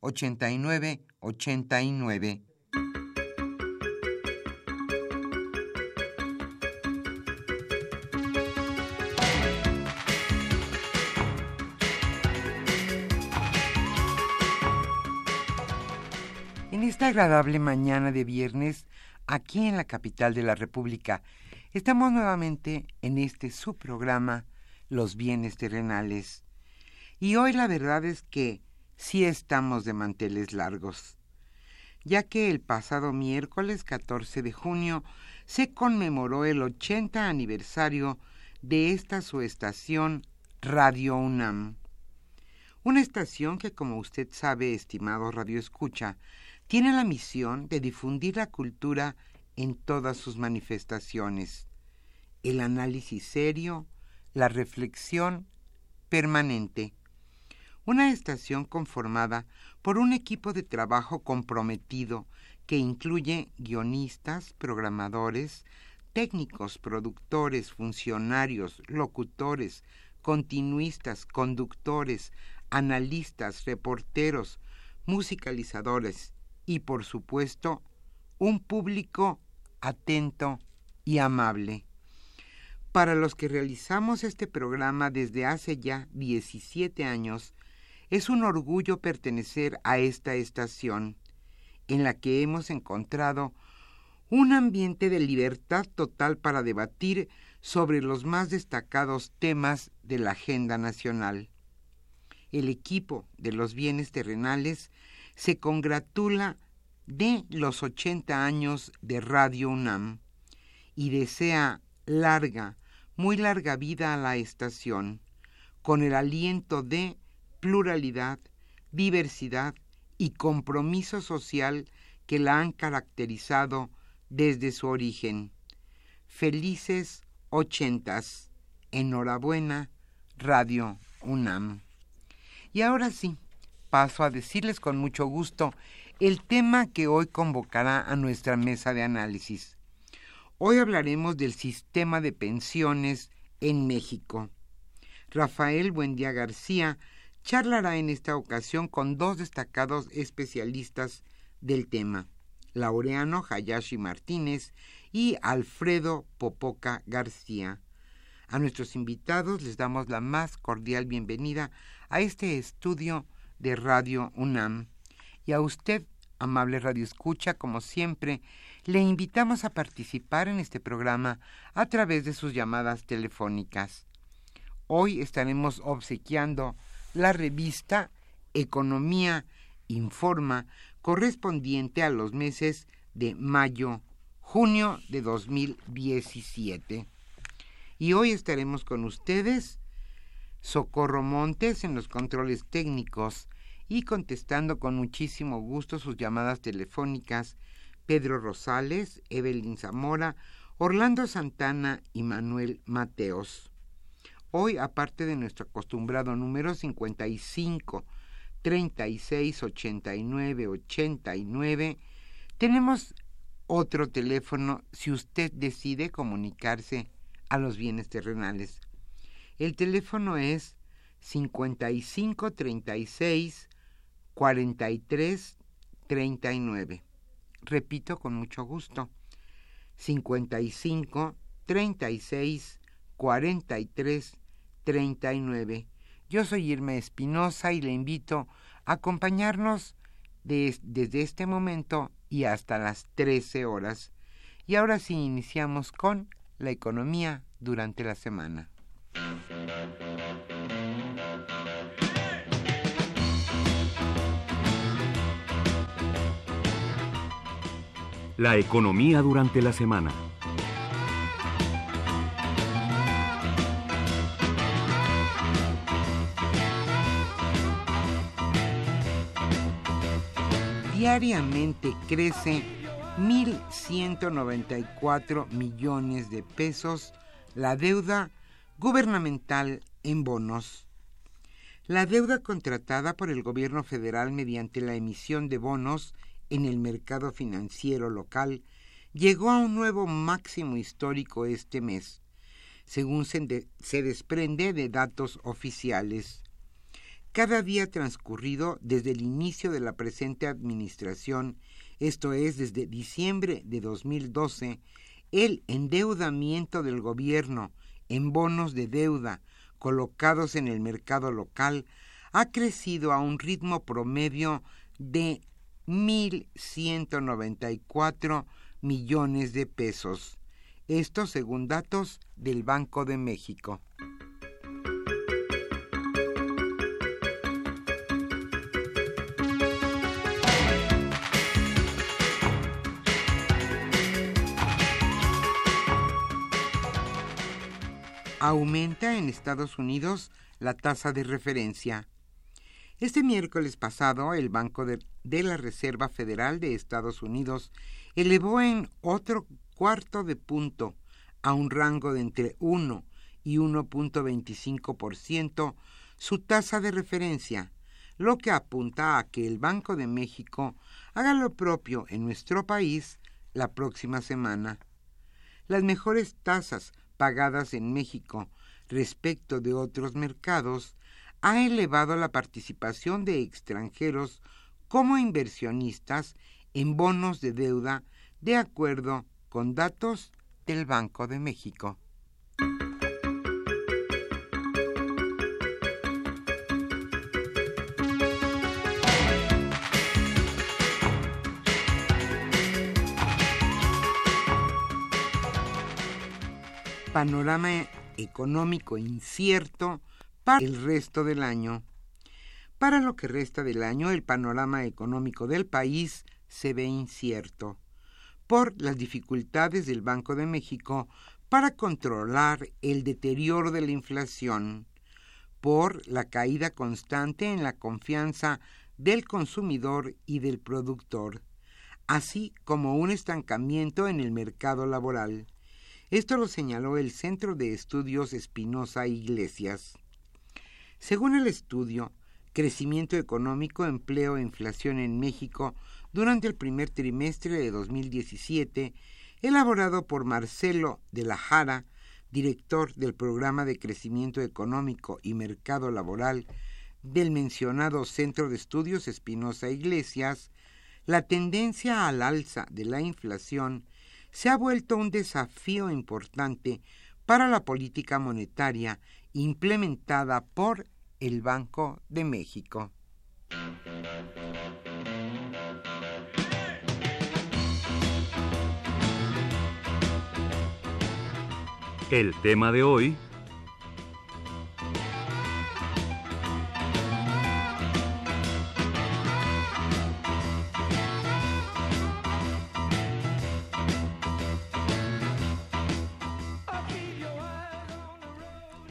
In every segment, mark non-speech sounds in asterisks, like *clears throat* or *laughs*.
89 89. En esta agradable mañana de viernes, aquí en la capital de la República, estamos nuevamente en este subprograma Los bienes terrenales. Y hoy la verdad es que sí estamos de manteles largos, ya que el pasado miércoles 14 de junio se conmemoró el 80 aniversario de esta su estación Radio UNAM. Una estación que, como usted sabe, estimado Radio Escucha, tiene la misión de difundir la cultura en todas sus manifestaciones, el análisis serio, la reflexión permanente una estación conformada por un equipo de trabajo comprometido que incluye guionistas, programadores, técnicos, productores, funcionarios, locutores, continuistas, conductores, analistas, reporteros, musicalizadores y, por supuesto, un público atento y amable. Para los que realizamos este programa desde hace ya 17 años, es un orgullo pertenecer a esta estación, en la que hemos encontrado un ambiente de libertad total para debatir sobre los más destacados temas de la agenda nacional. El equipo de los bienes terrenales se congratula de los 80 años de Radio UNAM y desea larga, muy larga vida a la estación, con el aliento de pluralidad, diversidad y compromiso social que la han caracterizado desde su origen. Felices ochentas. Enhorabuena, Radio UNAM. Y ahora sí, paso a decirles con mucho gusto el tema que hoy convocará a nuestra mesa de análisis. Hoy hablaremos del sistema de pensiones en México. Rafael Buendía García charlará en esta ocasión con dos destacados especialistas del tema, Laureano Hayashi Martínez y Alfredo Popoca García. A nuestros invitados les damos la más cordial bienvenida a este estudio de Radio UNAM. Y a usted, amable Radio Escucha, como siempre, le invitamos a participar en este programa a través de sus llamadas telefónicas. Hoy estaremos obsequiando la revista Economía Informa correspondiente a los meses de mayo, junio de 2017. Y hoy estaremos con ustedes, Socorro Montes en los controles técnicos y contestando con muchísimo gusto sus llamadas telefónicas, Pedro Rosales, Evelyn Zamora, Orlando Santana y Manuel Mateos. Hoy, aparte de nuestro acostumbrado número 55 36 89 89, tenemos otro teléfono si usted decide comunicarse a los bienes terrenales. El teléfono es 55 36 43 39. Repito con mucho gusto. 55 36 43 39. Yo soy Irma Espinosa y le invito a acompañarnos desde este momento y hasta las 13 horas. Y ahora sí iniciamos con la economía durante la semana. La economía durante la semana. Diariamente crece 1.194 millones de pesos la deuda gubernamental en bonos. La deuda contratada por el gobierno federal mediante la emisión de bonos en el mercado financiero local llegó a un nuevo máximo histórico este mes, según se, se desprende de datos oficiales. Cada día transcurrido desde el inicio de la presente administración, esto es desde diciembre de 2012, el endeudamiento del gobierno en bonos de deuda colocados en el mercado local ha crecido a un ritmo promedio de 1.194 millones de pesos. Esto según datos del Banco de México. Aumenta en Estados Unidos la tasa de referencia. Este miércoles pasado, el Banco de, la Reserva Federal de Estados Unidos elevó en otro cuarto de punto a un rango de entre 1 y 1.25% su tasa de referencia, lo que apunta a que el Banco de México haga lo propio en nuestro país la próxima semana. Las mejores tasas pagadas en México respecto de otros mercados ha elevado la participación de extranjeros como inversionistas en bonos de deuda de acuerdo con datos del Banco de México. Panorama económico incierto para el resto del año. Para lo que resta del año, el panorama económico del país se ve incierto por las dificultades del Banco de México para controlar el deterioro de la inflación, por la caída constante en la confianza del consumidor y del productor, así como un estancamiento en el mercado laboral. Esto lo señaló el Centro de Estudios Espinosa Iglesias. Según el estudio, Crecimiento económico, empleo e inflación en México durante el primer trimestre de 2017, elaborado por Marcelo de la Jara, director del Programa de Crecimiento Económico y Mercado Laboral del mencionado Centro de Estudios Espinosa Iglesias, la tendencia al alza de la inflación se ha vuelto un desafío importante para la política monetaria implementada por el Banco de México. El tema de hoy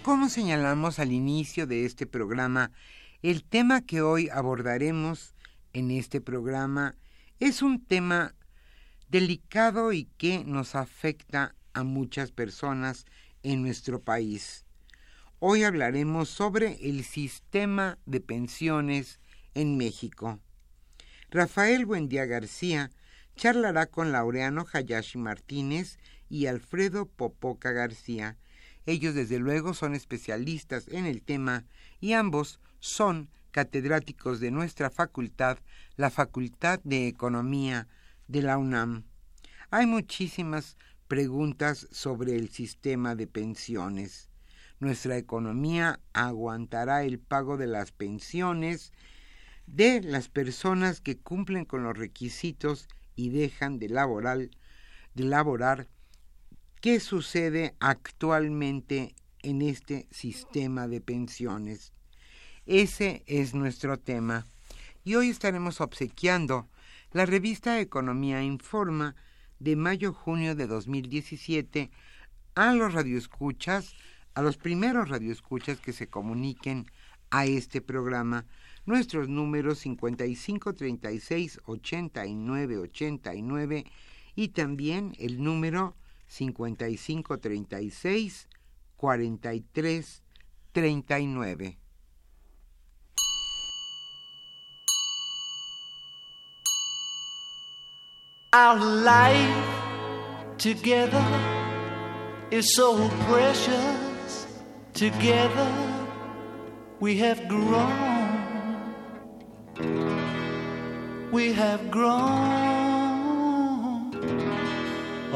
Como señalamos al inicio de este programa, el tema que hoy abordaremos en este programa es un tema delicado y que nos afecta a muchas personas en nuestro país. Hoy hablaremos sobre el sistema de pensiones en México. Rafael Buendía García charlará con Laureano Hayashi Martínez y Alfredo Popoca García. Ellos desde luego son especialistas en el tema y ambos son catedráticos de nuestra facultad, la Facultad de Economía de la UNAM. Hay muchísimas preguntas sobre el sistema de pensiones. Nuestra economía aguantará el pago de las pensiones de las personas que cumplen con los requisitos y dejan de laborar. ¿Qué sucede actualmente en este sistema de pensiones? Ese es nuestro tema. Y hoy estaremos obsequiando la revista Economía Informa de mayo-junio de 2017 a los radioescuchas, a los primeros radioescuchas que se comuniquen a este programa. Nuestros números 55 36 89 89 y también el número 55 36 43 39. Our life together is so precious. Together we have grown. We have grown.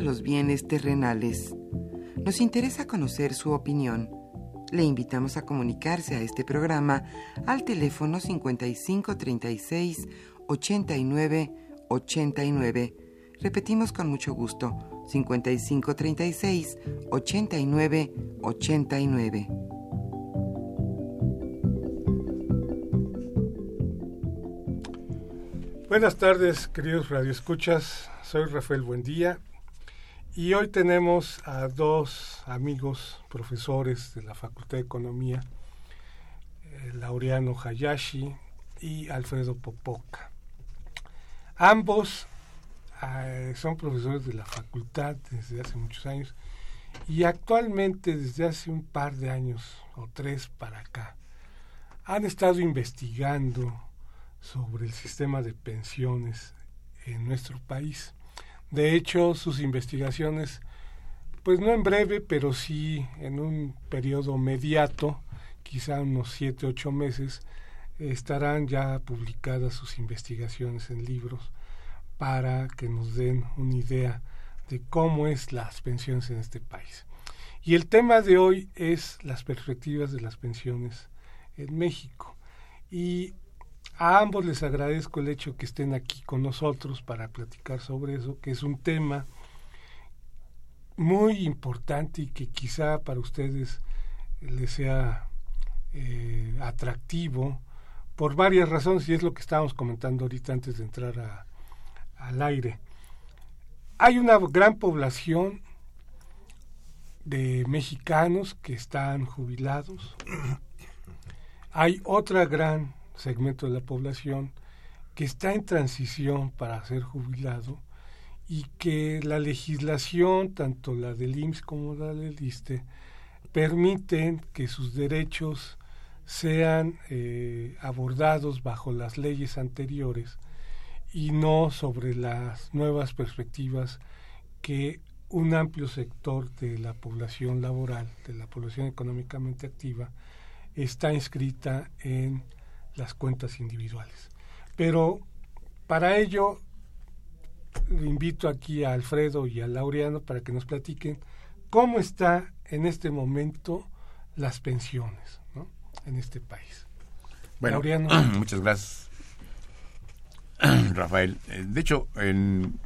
los bienes terrenales. Nos interesa conocer su opinión. Le invitamos a comunicarse a este programa al teléfono 55 36 89 89. Repetimos con mucho gusto: 55 36 89 89. Buenas tardes, queridos radioescuchas. Soy Rafael Buendía y hoy tenemos a dos amigos profesores de la Facultad de Economía, eh, Laureano Hayashi y Alfredo Popoca. Ambos eh, son profesores de la facultad desde hace muchos años y actualmente desde hace un par de años o tres para acá han estado investigando sobre el sistema de pensiones en nuestro país. De hecho, sus investigaciones, pues no en breve, pero sí en un periodo mediato, quizá unos siete, ocho meses, estarán ya publicadas sus investigaciones en libros para que nos den una idea de cómo es las pensiones en este país. Y el tema de hoy es las perspectivas de las pensiones en México. Y a ambos les agradezco el hecho que estén aquí con nosotros para platicar sobre eso, que es un tema muy importante y que quizá para ustedes les sea eh, atractivo por varias razones y es lo que estábamos comentando ahorita antes de entrar al aire. Hay una gran población de mexicanos que están jubilados. Hay otra gran segmento de la población que está en transición para ser jubilado y que la legislación, tanto la del IMSS como la del ISTE, permiten que sus derechos sean eh, abordados bajo las leyes anteriores y no sobre las nuevas perspectivas que un amplio sector de la población laboral, de la población económicamente activa, está inscrita en las cuentas individuales. Pero para ello invito aquí a Alfredo y a Laureano para que nos platiquen cómo está en este momento las pensiones en este país. Bueno, Laureano. *clears throat* muchas gracias, *clears throat* Rafael. Eh, de hecho,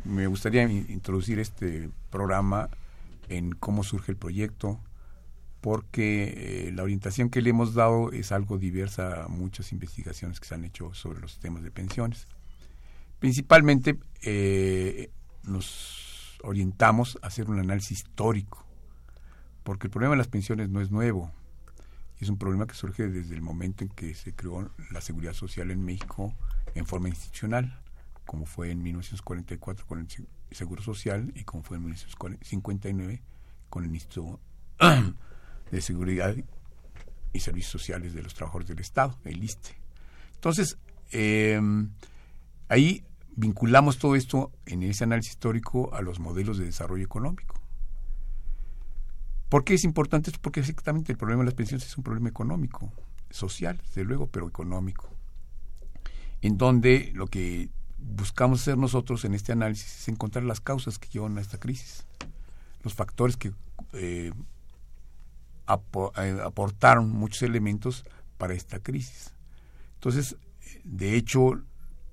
me gustaría introducir este programa en cómo surge el proyecto, porque eh, la orientación que le hemos dado es algo diversa a muchas investigaciones que se han hecho sobre los sistemas de pensiones. Principalmente eh, nos orientamos a hacer un análisis histórico, porque el problema de las pensiones no es nuevo, es un problema que surge desde el momento en que se creó la seguridad social en México en forma institucional, como fue en 1944 con el Seguro Social y como fue en 1959 con el Instituto *clears throat* de Seguridad y Servicios Sociales de los Trabajadores del Estado, el ISTE. Entonces, eh, ahí vinculamos todo esto en ese análisis histórico a los modelos de desarrollo económico. ¿Por qué es importante esto? Porque exactamente el problema de las pensiones es un problema económico, social, desde luego, pero económico. En donde lo que buscamos hacer nosotros en este análisis es encontrar las causas que llevan a esta crisis, los factores que eh, eh, aportaron muchos elementos para esta crisis. Entonces, de hecho,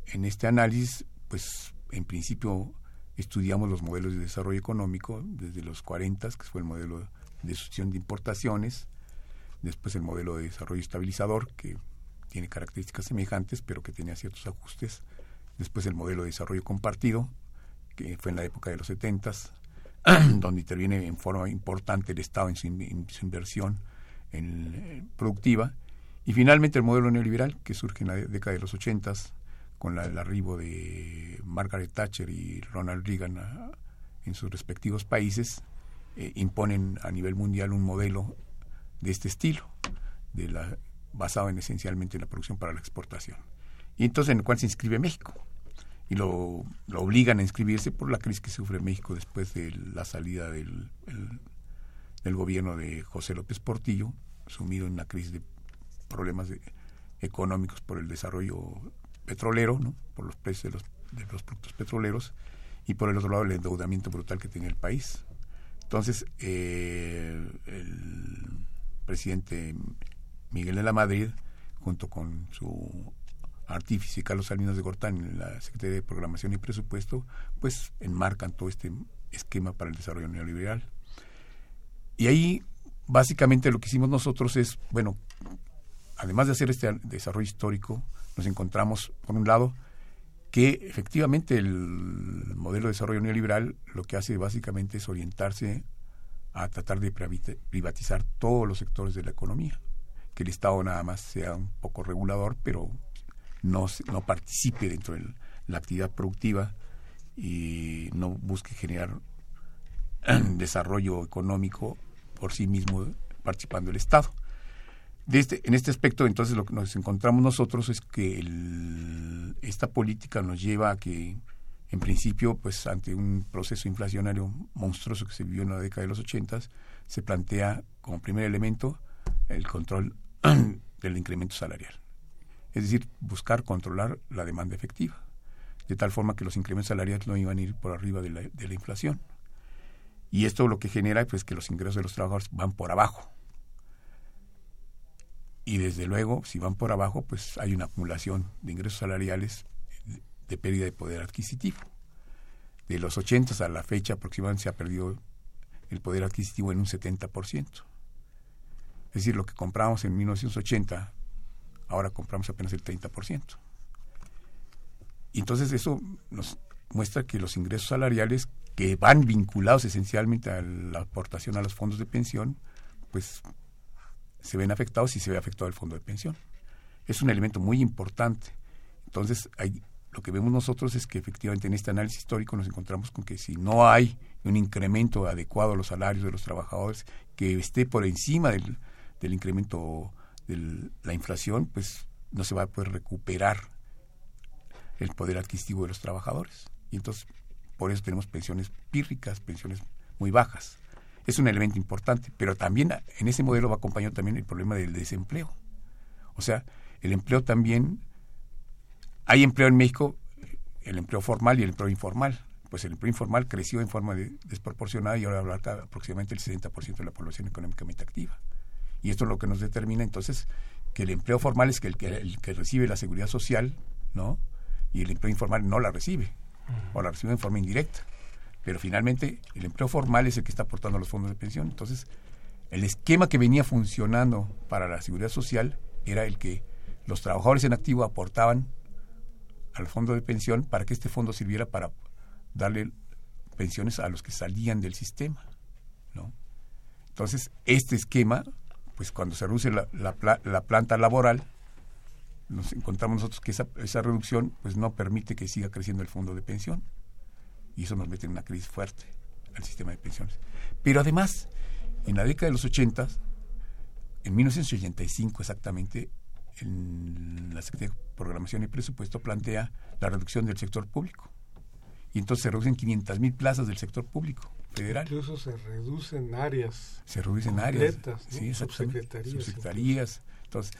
en este análisis, pues en principio estudiamos los modelos de desarrollo económico desde los 40, que fue el modelo de sucesión de importaciones, después el modelo de desarrollo estabilizador, que tiene características semejantes, pero que tenía ciertos ajustes, después el modelo de desarrollo compartido, que fue en la época de los 70, *clears throat* donde interviene en forma importante el Estado en su, inversión en, eh, productiva, y finalmente el modelo neoliberal, que surge en la década de los 80 con el arribo de Margaret Thatcher y Ronald Reagan en sus respectivos países, eh, imponen a nivel mundial un modelo de este estilo, de la, basado en esencialmente en la producción para la exportación. Y entonces en el cual se inscribe México. Y lo, lo obligan a inscribirse por la crisis que sufre México después de la salida del, del gobierno de José López Portillo, sumido en una crisis de problemas económicos por el desarrollo petrolero, ¿no? por los precios de los, de los productos petroleros, y por el otro lado el endeudamiento brutal que tenía el país. Entonces, eh, el presidente Miguel de la Madrid, junto con su artífice Carlos Salinas de Gortán en la Secretaría de Programación y Presupuesto, pues enmarcan todo este esquema para el desarrollo neoliberal. Y ahí, básicamente, lo que hicimos nosotros es, bueno, además de hacer este desarrollo histórico, nos encontramos, por un lado, que efectivamente el modelo de desarrollo neoliberal lo que hace básicamente es orientarse a tratar de privatizar todos los sectores de la economía, que el Estado nada más sea un poco regulador, pero no, no participe dentro de la actividad productiva y no busque generar *clears throat* desarrollo económico por sí mismo participando el Estado. Este, en este aspecto, entonces, lo que nos encontramos nosotros es que esta política nos lleva a que, en principio, pues ante un proceso inflacionario monstruoso que se vivió en la década de los ochentas, se plantea como primer elemento el control *clears throat* del incremento salarial. Es decir, buscar controlar la demanda efectiva, de tal forma que los incrementos salariales no iban a ir por arriba de la, de la inflación. Y esto lo que genera pues que los ingresos de los trabajadores van por abajo y desde luego, si van por abajo, pues hay una acumulación de ingresos salariales de, pérdida de poder adquisitivo. De los 80 a la fecha aproximadamente se ha perdido el poder adquisitivo en un 70%. Es decir, lo que compramos en 1980, ahora compramos apenas el 30%. Y entonces eso nos muestra que los ingresos salariales que van vinculados esencialmente a la aportación a los fondos de pensión, pues se ven afectados y se ve afectado el fondo de pensión. es un elemento muy importante. Entonces, hay, lo que vemos nosotros es que efectivamente en este análisis histórico nos encontramos con que si no hay un incremento adecuado a los salarios de los trabajadores que esté por encima del, del incremento de la inflación, pues no se va a poder recuperar el poder adquisitivo de los trabajadores. Y entonces, por eso tenemos pensiones pírricas, pensiones muy bajas. Es un elemento importante, pero también en ese modelo va acompañado también el problema del desempleo. O sea, el empleo también, hay empleo en México, el empleo formal y el empleo informal. Pues el empleo informal creció en forma desproporcionada y ahora abarca aproximadamente el 60% de la población económicamente activa. Y esto es lo que nos determina entonces que el empleo formal es que el que, el que recibe la seguridad social, ¿no? Y el empleo informal no la recibe, o la recibe en forma indirecta. Pero finalmente el empleo formal es el que está aportando los fondos de pensión. Entonces, el esquema que venía funcionando para la seguridad social era el que los trabajadores en activo aportaban al fondo de pensión para que este fondo sirviera para darle pensiones a los que salían del sistema. ¿no? Entonces, este esquema pues cuando se reduce la, la, planta laboral, nos encontramos nosotros que esa, esa reducción pues no permite que siga creciendo el fondo de pensión. Y eso nos mete en una crisis fuerte al sistema de pensiones. Pero además, en la década de los 80, en 1985 exactamente, en la Secretaría de Programación y Presupuesto plantea la reducción del sector público. Y entonces se reducen 500 mil plazas del sector público federal. Incluso se reducen áreas. Se reducen áreas. Sí, subsecretarías. subsecretarías. Entonces,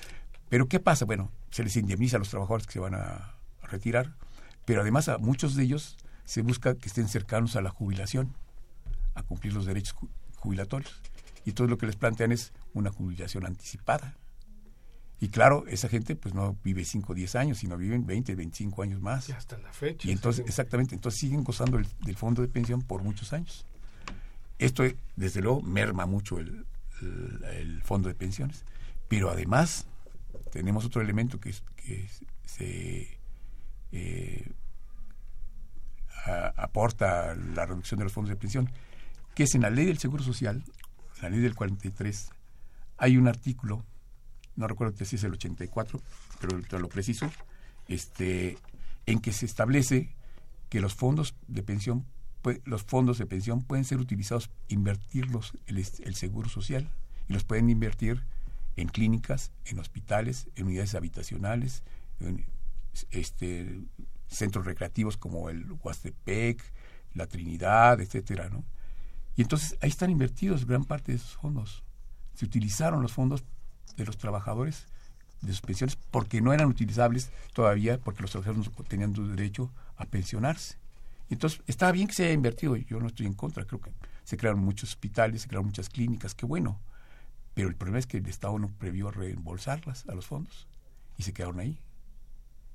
pero ¿qué pasa? Bueno, se les indemniza a los trabajadores que se van a, retirar, pero además a muchos de ellos se busca que estén cercanos a la jubilación, a cumplir los derechos jubilatorios. Y todo lo que les plantean es una jubilación anticipada. Y claro, esa gente pues no vive 5 o 10 años, sino viven 20, 25 años más. Y hasta la fecha. Y entonces, exactamente, entonces siguen gozando del fondo de pensión por muchos años. Esto, desde luego, merma mucho el, fondo de pensiones. Pero además, tenemos otro elemento que, que se eh, aporta la reducción de los fondos de pensión, que es en la ley del Seguro Social, la ley del 43, hay un artículo, no recuerdo si es el 84, pero lo preciso, este, en que se establece que los fondos de pensión los fondos de pensión pueden ser utilizados, invertirlos el, el seguro social y los pueden invertir en clínicas, en hospitales, en unidades habitacionales, en este, centros recreativos como el Huastepec, la Trinidad, etcétera, ¿no? Y entonces ahí están invertidos gran parte de esos fondos. Se utilizaron los fondos de los trabajadores de sus pensiones porque no eran utilizables todavía porque los trabajadores no tenían derecho a pensionarse. Entonces, está bien que se haya invertido, yo no estoy en contra, creo que se crearon muchos hospitales, se crearon muchas clínicas, qué bueno. Pero el problema es que el Estado no previó reembolsarlas a los fondos y se quedaron ahí.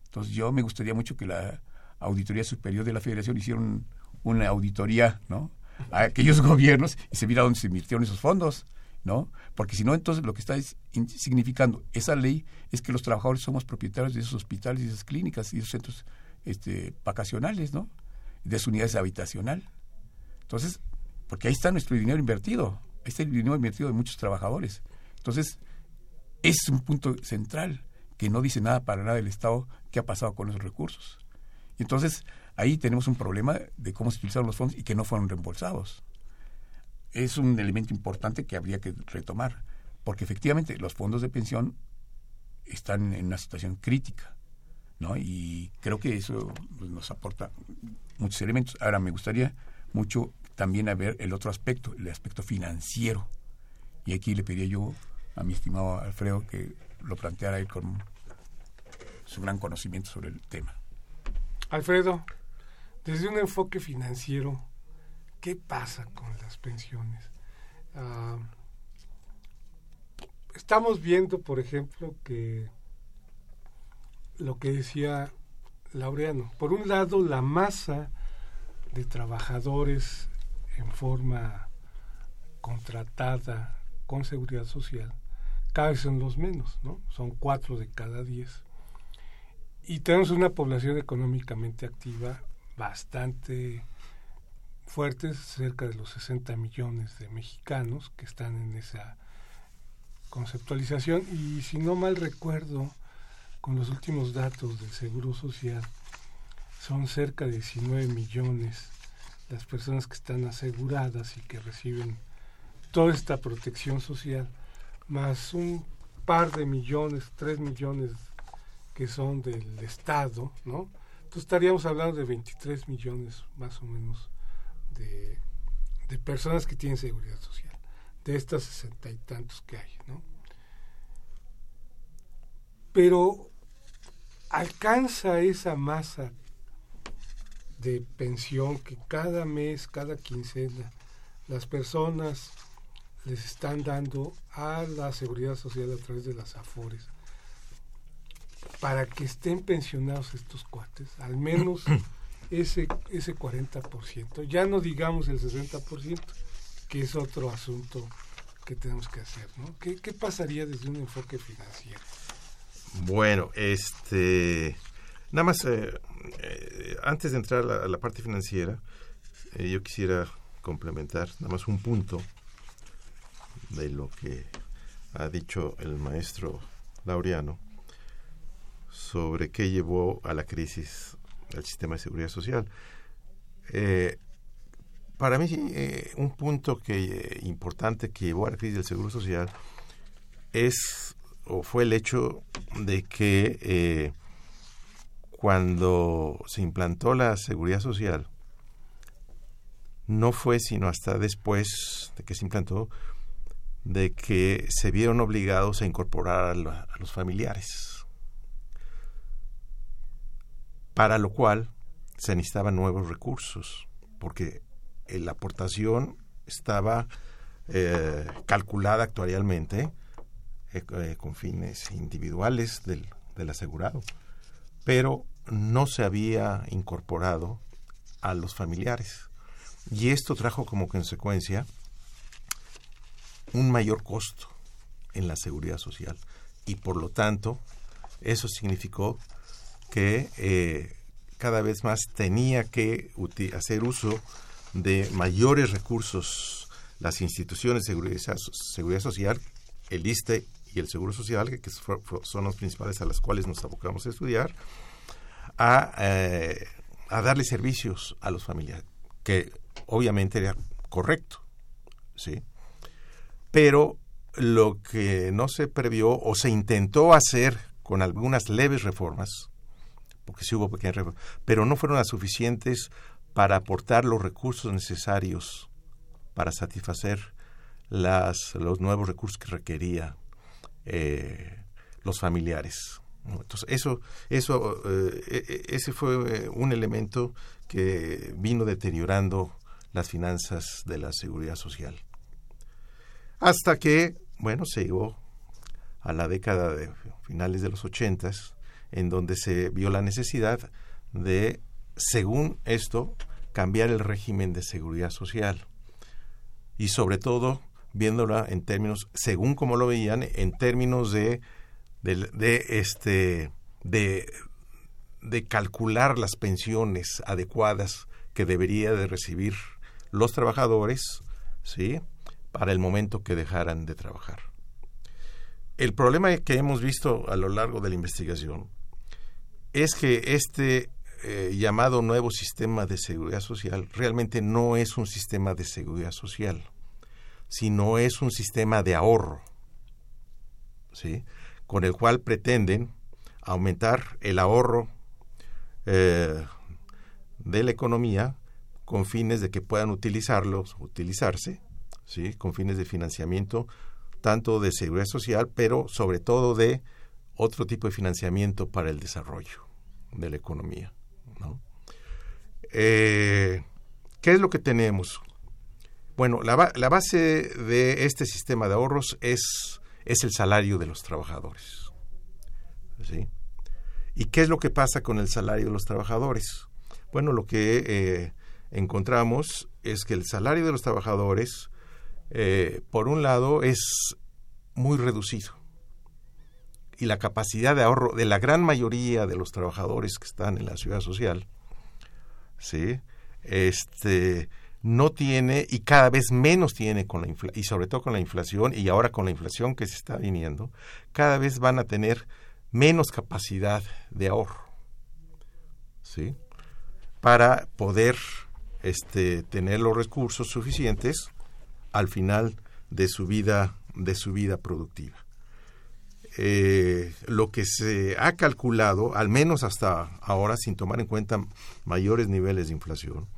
Entonces, yo me gustaría mucho que la Auditoría Superior de la Federación hiciera una auditoría, ¿no? A aquellos *laughs* gobiernos y se viera dónde se invirtieron esos fondos, ¿no? Porque si no, entonces lo que está significando esa ley es que los trabajadores somos propietarios de esos hospitales y esas clínicas y esos centros este, vacacionales, ¿no? de su unidad habitacional. Entonces, porque ahí está nuestro dinero invertido, ahí está el dinero invertido de muchos trabajadores. Entonces, es un punto central que no dice nada para nada del Estado qué ha pasado con esos recursos. Y entonces, ahí tenemos un problema de cómo se utilizaron los fondos y que no fueron reembolsados. Es un elemento importante que habría que retomar, porque efectivamente los fondos de pensión están en una situación crítica. ¿no? Y creo que eso pues, nos aporta muchos elementos. Ahora me gustaría mucho también ver el otro aspecto, el aspecto financiero. Y aquí le pediría yo a mi estimado Alfredo que lo planteara él con su gran conocimiento sobre el tema. Alfredo, desde un enfoque financiero, ¿qué pasa con las pensiones? Ah, estamos viendo, por ejemplo, que lo que decía Laureano. Por un lado, la masa de trabajadores en forma contratada con seguridad social cada vez son los menos, ¿no? Son cuatro de cada diez. Y tenemos una población económicamente activa bastante fuerte, cerca de los 60 millones de mexicanos que están en esa conceptualización. Y si no mal recuerdo, con los últimos datos del Seguro Social, son cerca de 19 millones las personas que están aseguradas y que reciben toda esta protección social, más un par de millones, tres millones que son del Estado, ¿no? Entonces estaríamos hablando de 23 millones más o menos de, personas que tienen seguridad social, de estas sesenta y tantos que hay, ¿no? Pero alcanza esa masa de pensión que cada mes, cada quincena, las personas les están dando a la seguridad social a través de las afores para que estén pensionados estos cuates, al menos *clears throat* ese, ese 40%, ya no digamos el 60%, que es otro asunto que tenemos que hacer, ¿no? ¿Qué, qué pasaría desde un enfoque financiero? Bueno, este, nada más, eh, eh, antes de entrar a la, parte financiera, eh, yo quisiera complementar nada más un punto de lo que ha dicho el maestro Laureano sobre qué llevó a la crisis del sistema de seguridad social. Eh, para mí, eh, un punto que eh, importante que llevó a la crisis del seguro social es o fue el hecho de que eh, cuando se implantó la seguridad social, no fue sino hasta después de que se implantó de que se vieron obligados a incorporar a los familiares, para lo cual se necesitaban nuevos recursos, porque eh, la aportación estaba eh, calculada actuarialmente eh, con fines individuales del, del asegurado, pero no se había incorporado a los familiares. Y esto trajo como consecuencia un mayor costo en la seguridad social. Y por lo tanto, eso significó que eh, cada vez más tenía que hacer uso de mayores recursos las instituciones de seguridad, seguridad social, el ISTE y el Seguro Social, que, son los principales a las cuales nos abocamos a estudiar, a, eh, a darle servicios a los familiares, que obviamente era correcto, ¿sí? Pero lo que no se previó o se intentó hacer con algunas leves reformas, porque sí hubo pequeñas reformas, pero no fueron las suficientes para aportar los recursos necesarios para satisfacer las, los nuevos recursos que requería eh, los familiares. Entonces, eso, eso, eh, e- e- ese fue eh, un elemento que vino deteriorando las finanzas de la seguridad social. Hasta que, bueno, se llegó a la década de finales de los ochentas, en donde se vio la necesidad de, según esto, cambiar el régimen de seguridad social y sobre todo viéndola en términos, según como lo veían, en términos de, de, de, este de, de calcular las pensiones adecuadas que debería de recibir los trabajadores, ¿sí? para el momento que dejaran de trabajar. El problema que hemos visto a lo largo de la investigación es que este eh, llamado nuevo sistema de seguridad social realmente no es un sistema de seguridad social, sino es un sistema de ahorro, ¿sí? con el cual pretenden aumentar el ahorro eh, de la economía con fines de que puedan utilizarlos, utilizarse, ¿sí? con fines de financiamiento tanto de seguridad social, pero sobre todo de otro tipo de financiamiento para el desarrollo de la economía. ¿no? Eh, ¿Qué es lo que tenemos? Bueno, la, base de este sistema de ahorros es, es el salario de los trabajadores. ¿sí? ¿Y qué es lo que pasa con el salario de los trabajadores? Bueno, lo que eh, encontramos es que el salario de los trabajadores, eh, por un lado, es muy reducido. Y la capacidad de ahorro de la gran mayoría de los trabajadores que están en la ciudad social, ¿sí? este, no tiene y cada vez menos tiene con la y sobre todo con la inflación y ahora con la inflación que se está viniendo, cada vez van a tener menos capacidad de ahorro, ¿sí? Para poder este, tener los recursos suficientes al final de su vida, de su vida productiva. Eh, lo que se ha calculado, al menos hasta ahora, sin tomar en cuenta mayores niveles de inflación,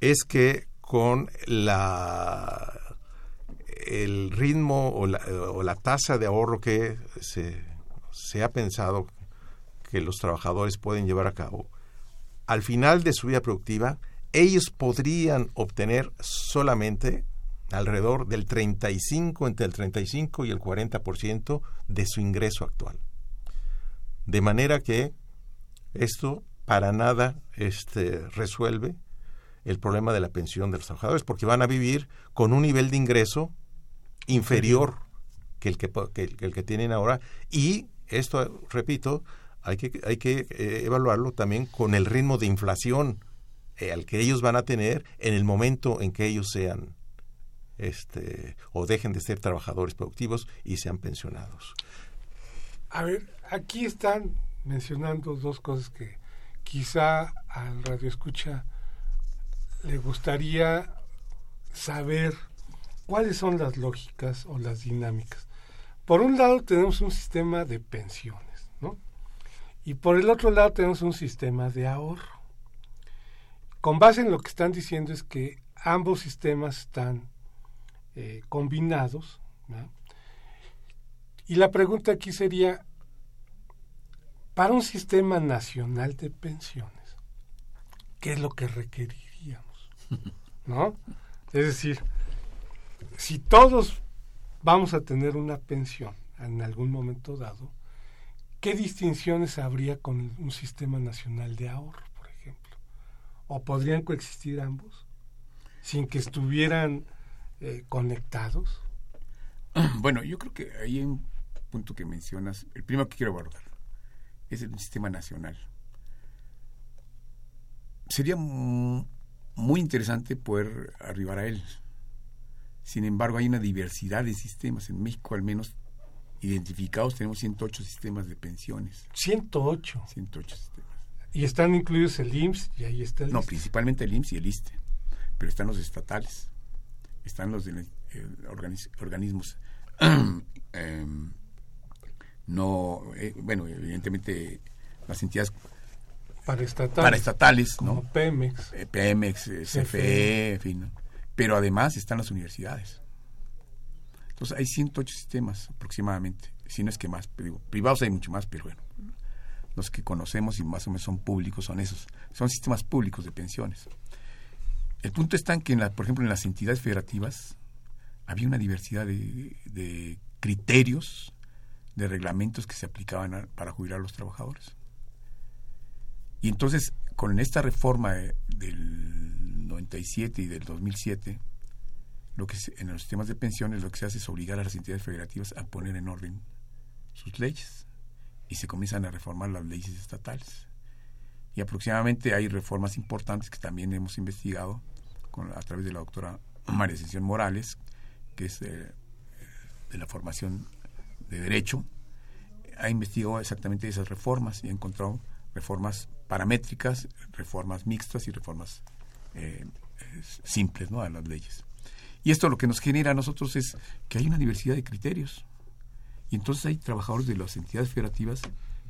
es que con la el ritmo o la, tasa de ahorro que se ha pensado que los trabajadores pueden llevar a cabo, al final de su vida productiva, ellos podrían obtener solamente alrededor del 35, entre el 35 y el 40% de su ingreso actual. De manera que esto para nada este, resuelve el problema de la pensión de los trabajadores, porque van a vivir con un nivel de ingreso inferior que el que, el que tienen ahora y esto, repito, hay que, hay que eh, evaluarlo también con el ritmo de inflación eh, al que ellos van a tener en el momento en que ellos sean este, o dejen de ser trabajadores productivos y sean pensionados. A ver, aquí están mencionando dos cosas que quizá al radio escucha le gustaría saber cuáles son las lógicas o las dinámicas. Por un lado tenemos un sistema de pensiones, ¿no? Y por el otro lado tenemos un sistema de ahorro. Con base en lo que están diciendo es que ambos sistemas están eh, combinados. Y la pregunta aquí sería, para un sistema nacional de pensiones, ¿qué es lo que requeriríamos? *laughs* ¿No? Es decir, si todos vamos a tener una pensión en algún momento dado, ¿qué distinciones habría con un sistema nacional de ahorro, por ejemplo? ¿O podrían coexistir ambos sin que estuvieran eh, conectados? *clears throat* Bueno, yo creo que hay un punto que mencionas, el primero que quiero abordar, es el sistema nacional. Sería muy interesante poder arribar a él. Sin embargo, hay una diversidad de sistemas. En México, al menos, identificados, tenemos 108 sistemas de pensiones. 108. 108 sistemas. Y están incluidos el IMSS y ahí está el No, principalmente el IMSS y el ISTE. Pero están los estatales están los de, eh, organismos *clears throat* em, no eh, bueno evidentemente las entidades paraestatales, estatales como Pemex. Eh, Pemex CFE, en fin pero además están las universidades. Entonces hay 108 sistemas aproximadamente si no es que más privados hay mucho más pero bueno los que conocemos y más o menos son públicos son esos. Son sistemas públicos de pensiones el punto está en que, por ejemplo, en las entidades federativas había una diversidad de, criterios, de reglamentos que se aplicaban para jubilar a los trabajadores. Y entonces, con esta reforma del 97 y del 2007, lo que en los sistemas de pensiones lo que se hace es obligar a las entidades federativas a poner en orden sus leyes y se comienzan a reformar las leyes estatales. Y aproximadamente hay reformas importantes que también hemos investigado a través de la doctora María Ascensión Morales, que es de, la formación de Derecho, ha investigado exactamente esas reformas y ha encontrado reformas paramétricas, reformas mixtas y reformas eh, simples ¿no? a las leyes. Y esto lo que nos genera a nosotros es que hay una diversidad de criterios. Y entonces hay trabajadores de las entidades federativas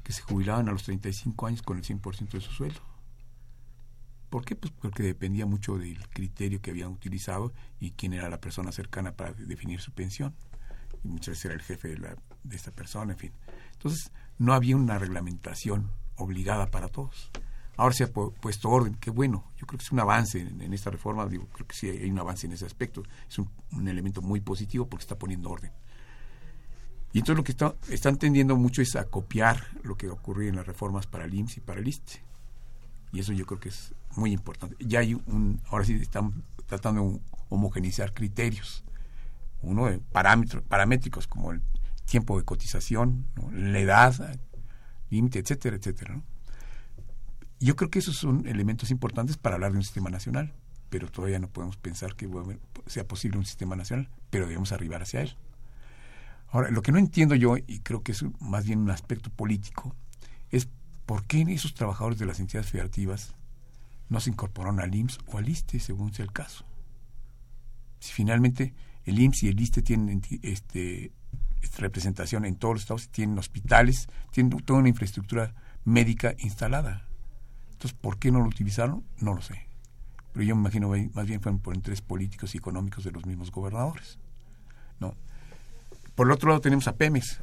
que se jubilaban a los 35 años con el 100% de su sueldo. ¿Por qué? Pues porque dependía mucho del criterio que habían utilizado y quién era la persona cercana para definir su pensión. Y muchas veces era el jefe de, la, de esta persona, en fin. Entonces, no había una reglamentación obligada para todos. Ahora se ha puesto orden, qué bueno, yo creo que es un avance en, esta reforma, digo, creo que sí hay un avance en ese aspecto, es un, elemento muy positivo porque está poniendo orden. Y entonces lo que está, están tendiendo mucho es a copiar lo que ocurrió en las reformas para el IMSS y para el ISTE. Y eso yo creo que es muy importante. Ya hay un, ahora sí están tratando de homogeneizar criterios. Uno de parámetros, paramétricos como el tiempo de cotización, la edad, límite, etcétera, etcétera. Yo creo que esos son elementos importantes para hablar de un sistema nacional, pero todavía no podemos pensar que sea posible un sistema nacional, pero debemos arribar hacia él. Ahora, lo que no entiendo yo, y creo que es más bien un aspecto político, es por qué esos trabajadores de las entidades federativas no se incorporaron al IMSS o al ISTE, según sea el caso. Si finalmente el IMSS y el ISTE tienen este, esta representación en todos los estados, tienen hospitales, tienen toda una infraestructura médica instalada. Entonces, ¿por qué no lo utilizaron? No lo sé. Pero yo me imagino más bien fueron por intereses políticos y económicos de los mismos gobernadores. ¿no? Por el otro lado tenemos a Pemex,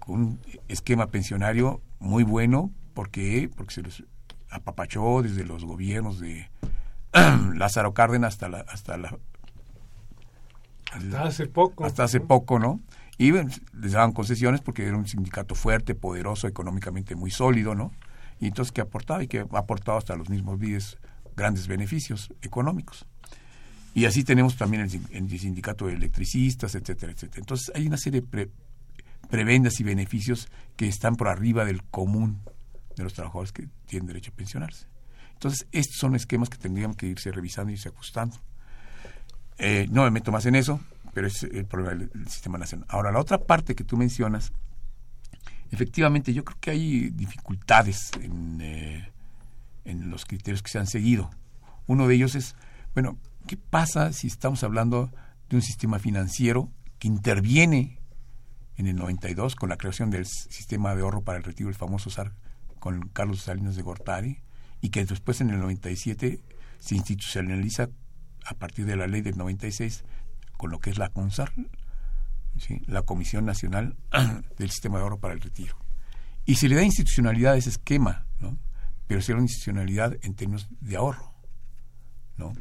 con un esquema pensionario muy bueno, porque porque se los apapachó desde los gobiernos de *clears throat* Lázaro Cárdenas hasta la hasta la hasta hace poco. hasta hace poco no y les daban concesiones porque era un sindicato fuerte poderoso económicamente muy sólido no y entonces que aportaba y que ha aportado hasta los mismos días grandes beneficios económicos. Y así tenemos también el, sindicato de electricistas etcétera etcétera. Entonces hay una serie de prebendas y beneficios que están por arriba del común de los trabajadores que tienen derecho a pensionarse. Entonces, estos son esquemas que tendrían que irse revisando y irse ajustando. Eh, no me meto más en eso, pero es el problema del, sistema nacional. Ahora, la otra parte que tú mencionas, efectivamente, yo creo que hay dificultades en, eh, en los criterios que se han seguido. Uno de ellos es, bueno, ¿qué pasa si estamos hablando de un sistema financiero que interviene en el 92 con la creación del sistema de ahorro para el retiro, el famoso SAR, con Carlos Salinas de Gortari, y que después en el 97 se institucionaliza a partir de la ley del 96 con lo que es la CONSAR, la Comisión Nacional *clears throat* del Sistema de Ahorro para el Retiro. Y se le da institucionalidad a ese esquema, ¿no? pero se da una institucionalidad en términos de ahorro. ¿no?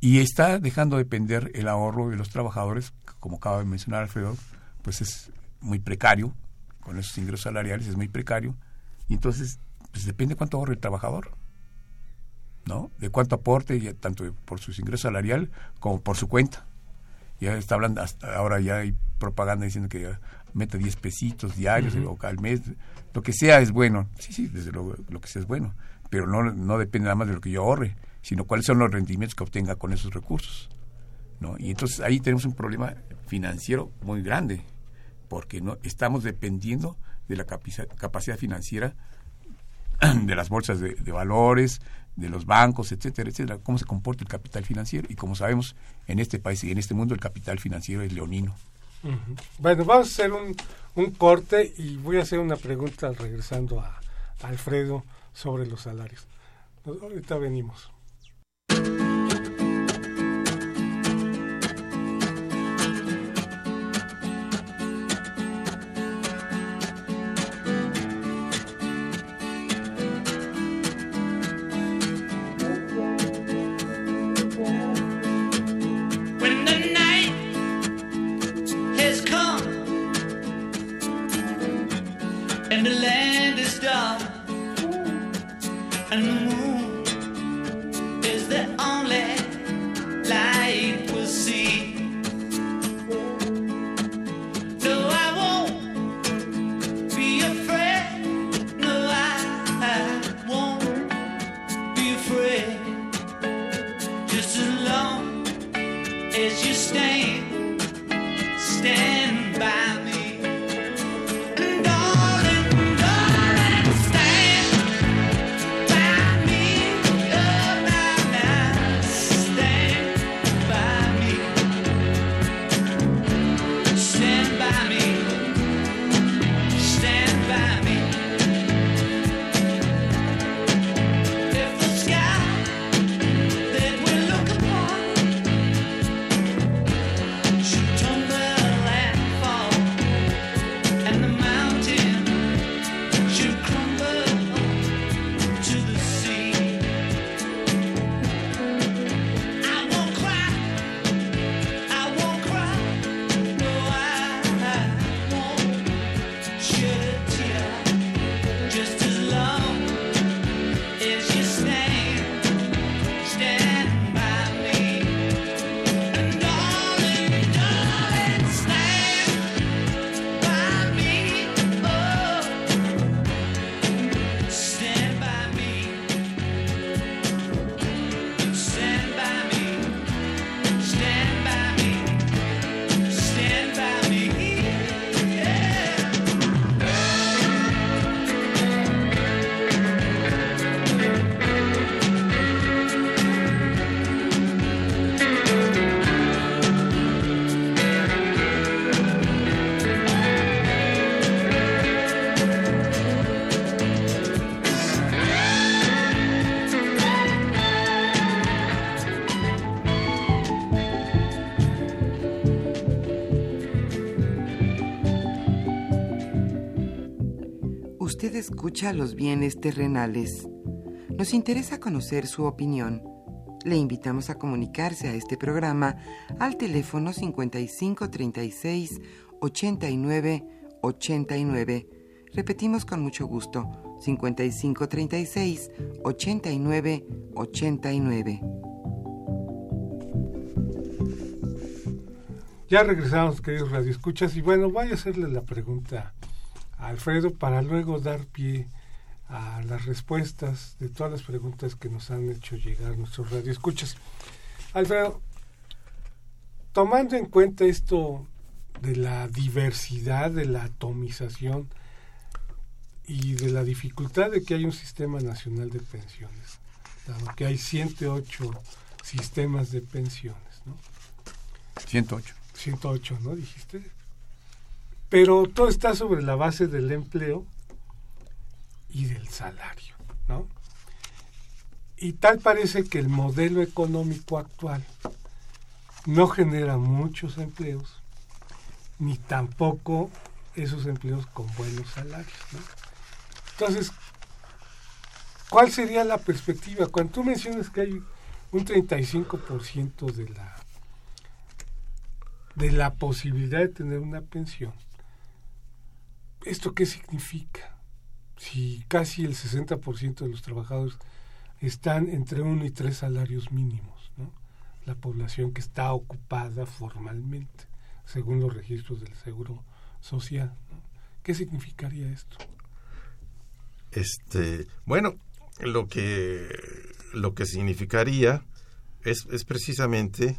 Y está dejando depender el ahorro de los trabajadores, como acaba de mencionar Alfredo, pues es muy precario, con esos ingresos salariales es muy precario, y entonces pues depende cuánto ahorre el trabajador, ¿no? De cuánto aporte, ya, tanto por su ingreso salarial como por su cuenta. Ya está hablando, hasta ahora ya hay propaganda diciendo que meta 10 pesitos diarios o al mes, lo que sea es bueno. Sí, sí, desde luego lo que sea es bueno, pero no, no depende nada más de lo que yo ahorre, sino cuáles son los rendimientos que obtenga con esos recursos. ¿no? Y entonces ahí tenemos un problema financiero muy grande, porque no estamos dependiendo de la capacidad financiera *clears throat* de las bolsas de, valores, de los bancos, etcétera, etcétera, cómo se comporta el capital financiero. Y como sabemos, en este país y en este mundo el capital financiero es leonino. Bueno, vamos a hacer un, un, corte y voy a hacer una pregunta regresando a Alfredo sobre los salarios. Ahorita venimos. and more. Escucha los bienes terrenales. Nos interesa conocer su opinión. Le invitamos a comunicarse a este programa al teléfono 5536 89 89. Repetimos con mucho gusto, 5536 89 89. Ya regresamos, queridos radioescuchas, y bueno, voy a hacerle la pregunta a Alfredo para luego dar pie a las respuestas de todas las preguntas que nos han hecho llegar nuestros radioescuchas. Alfredo, tomando en cuenta esto de la diversidad, de la atomización y de la dificultad de que hay un sistema nacional de pensiones, dado que hay 108 sistemas de pensiones, ¿no? 108. 108, ¿no? Dijiste. Pero todo está sobre la base del empleo y del salario, ¿no? Y tal parece que el modelo económico actual no genera muchos empleos, ni tampoco esos empleos con buenos salarios. Entonces, ¿cuál sería la perspectiva? Cuando tú mencionas que hay un 35% de la de la posibilidad de tener una pensión. ¿Esto qué significa? Si casi el 60% de los trabajadores están entre uno y tres salarios mínimos, ¿no? la población que está ocupada formalmente, según los registros del Seguro Social. ¿no? ¿Qué significaría esto? Este, bueno, lo que lo que significaría es, es precisamente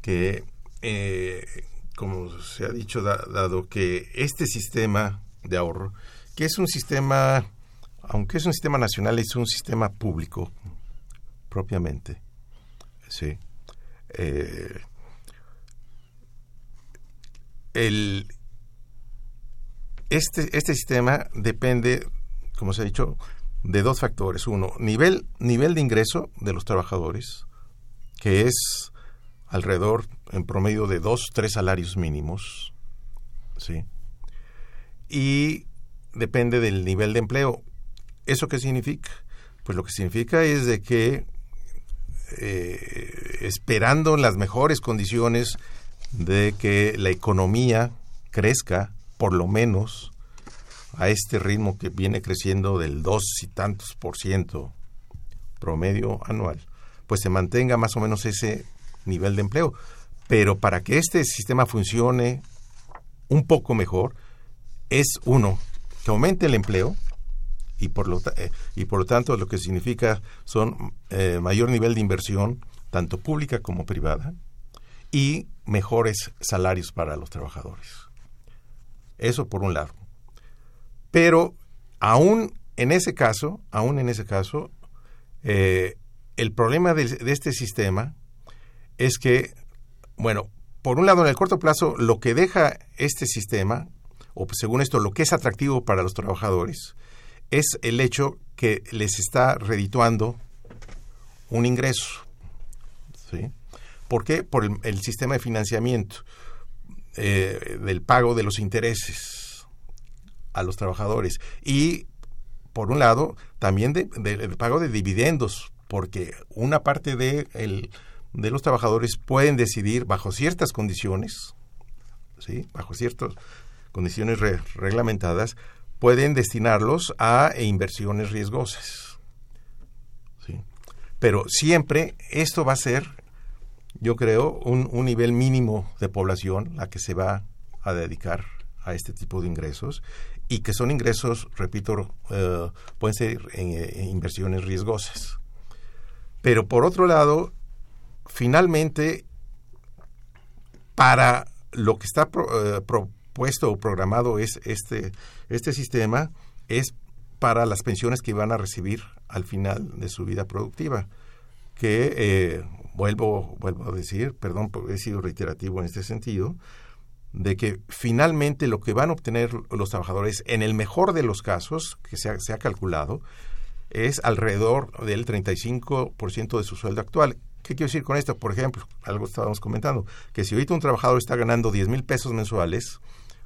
que eh, como se ha dicho, dado que este sistema de ahorro, que es un sistema, aunque es un sistema nacional, es un sistema público propiamente, sí. Eh, el, este, este sistema depende, como se ha dicho, de dos factores. Uno, nivel, nivel de ingreso de los trabajadores, que es alrededor en promedio de dos, tres salarios mínimos, ¿sí? Y depende del nivel de empleo. ¿Eso qué significa? Pues lo que significa es de que eh, esperando las mejores condiciones de que la economía crezca, por lo menos, a este ritmo que viene creciendo del dos y tantos por ciento promedio anual, pues se mantenga más o menos ese nivel de empleo. Pero para que este sistema funcione un poco mejor, es uno, que aumente el empleo y por lo, eh, y por lo tanto lo que significa son eh, mayor nivel de inversión, tanto pública como privada, y mejores salarios para los trabajadores. Eso por un lado. Pero aún en ese caso, aún en ese caso, eh, el problema de, de, este sistema es que, bueno, por un lado, en el corto plazo, lo que deja este sistema, o según esto, lo que es atractivo para los trabajadores, es el hecho que les está redituando un ingreso. ¿sí? ¿Por qué? Por el, sistema de financiamiento, eh, del pago de los intereses a los trabajadores. Y, por un lado, también del pago de dividendos, porque una parte de el, de los trabajadores pueden decidir bajo ciertas condiciones, ¿sí? bajo ciertas condiciones reglamentadas, pueden destinarlos a inversiones riesgosas. ¿sí? Pero siempre esto va a ser, yo creo, un, un nivel mínimo de población la que se va a dedicar a este tipo de ingresos y que son ingresos, repito, eh, pueden ser en inversiones riesgosas. Pero por otro lado, finalmente, para lo que está eh, propuesto o programado es este, este sistema, es para las pensiones que van a recibir al final de su vida productiva. Que eh, vuelvo, vuelvo a decir, perdón, he sido reiterativo en este sentido, de que finalmente lo que van a obtener los trabajadores, en el mejor de los casos, que se ha, se ha calculado, es alrededor del 35% de su sueldo actual. ¿Qué quiero decir con esto? Por ejemplo, algo estábamos comentando, que si ahorita un trabajador está ganando 10 mil pesos mensuales,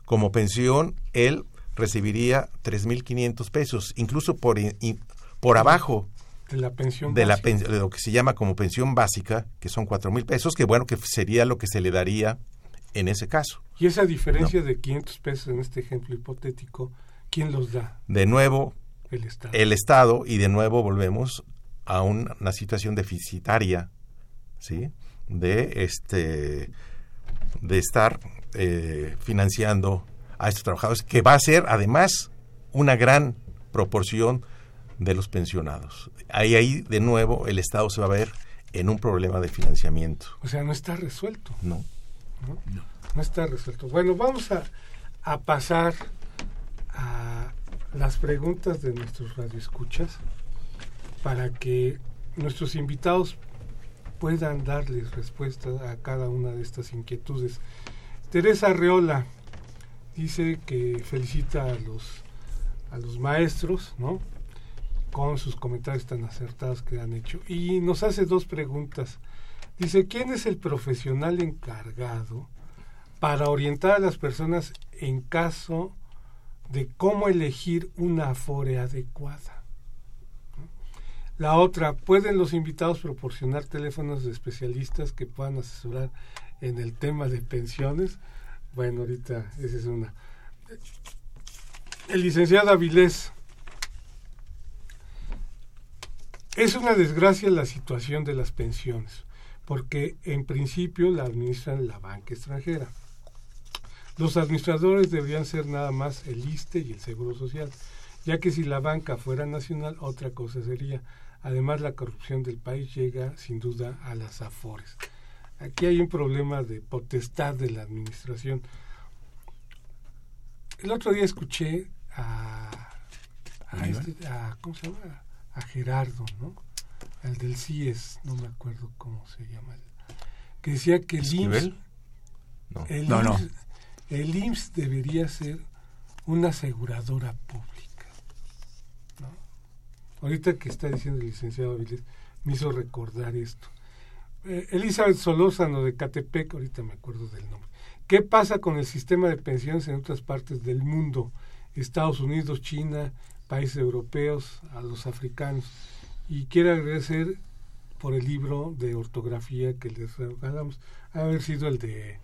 como pensión, él recibiría 3.500 pesos, incluso por, in- por abajo De la pensión. de, básica. lo que se llama como pensión básica, que son 4.000 pesos, que bueno, que sería lo que se le daría en ese caso. Y esa diferencia de 500 pesos en este ejemplo hipotético, ¿quién los da? De nuevo, El Estado. el Estado, y de nuevo volvemos a un- una situación deficitaria, ¿sí? De, este, de estar eh, financiando a estos trabajadores, que va a ser además una gran proporción de los pensionados. Ahí, ahí, de nuevo, el Estado se va a ver en un problema de financiamiento, O sea, no está resuelto. ¿no? No está resuelto. Bueno, vamos a, a pasar a las preguntas de nuestros radioescuchas para que nuestros invitados puedan darles respuesta a cada una de estas inquietudes. Teresa Reola dice que felicita a los a los maestros, ¿no? Con sus comentarios tan acertados que han hecho. Y nos hace dos preguntas. Dice, ¿quién es el profesional encargado para orientar a las personas en caso de cómo elegir una afore adecuada? La otra, ¿pueden los invitados proporcionar teléfonos de especialistas que puedan asesorar en el tema de pensiones? Bueno, ahorita esa es una. El licenciado Avilés. Es una desgracia la situación de las pensiones, porque en principio la administran la banca extranjera. Los administradores deberían ser nada más el ISTE y el Seguro Social, ya que si la banca fuera nacional, otra cosa sería. Además, la corrupción del país llega sin duda a las afores. Aquí hay un problema de potestad de la administración. El otro día escuché a, a, este- a- ¿cómo se llama? A Gerardo, ¿no? Al del CIES, no me acuerdo cómo se llama. Que decía que el. IMSS, No. el, No, no. IMSS el IMSS debería ser una aseguradora pública. ¿no? Ahorita que está diciendo el licenciado Avilés, me hizo recordar esto. Eh, Elizabeth Solórzano de Catepec, ahorita me acuerdo del nombre. ¿Qué pasa con el sistema de pensiones en otras partes del mundo? Estados Unidos, China, países europeos, a los africanos. Y quiero agradecer por el libro de ortografía que les regalamos. Ha haber sido el de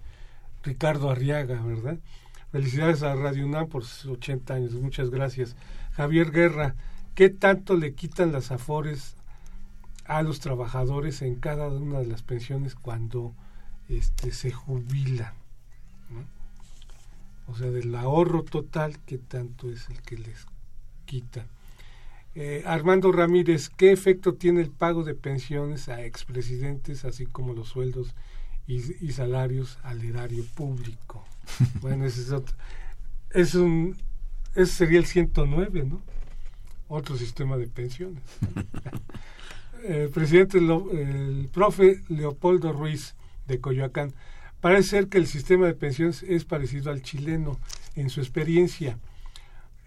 Ricardo Arriaga, ¿verdad? Felicidades a Radio UNAM por sus 80 años. Muchas gracias. Javier Guerra, ¿qué tanto le quitan las afores a los trabajadores en cada una de las pensiones cuando este, se jubilan? ¿no? O sea, del ahorro total, ¿qué tanto es el que les quitan? Eh, Armando Ramírez, ¿qué efecto tiene el pago de pensiones a expresidentes, así como los sueldos y, y salarios al erario público? *laughs* Bueno, ese es otro. Es un, ese sería el 109, ¿no? Otro sistema de pensiones. *laughs* el presidente, el profe Leopoldo Ruiz de Coyoacán, parece ser que el sistema de pensiones es parecido al chileno en su experiencia.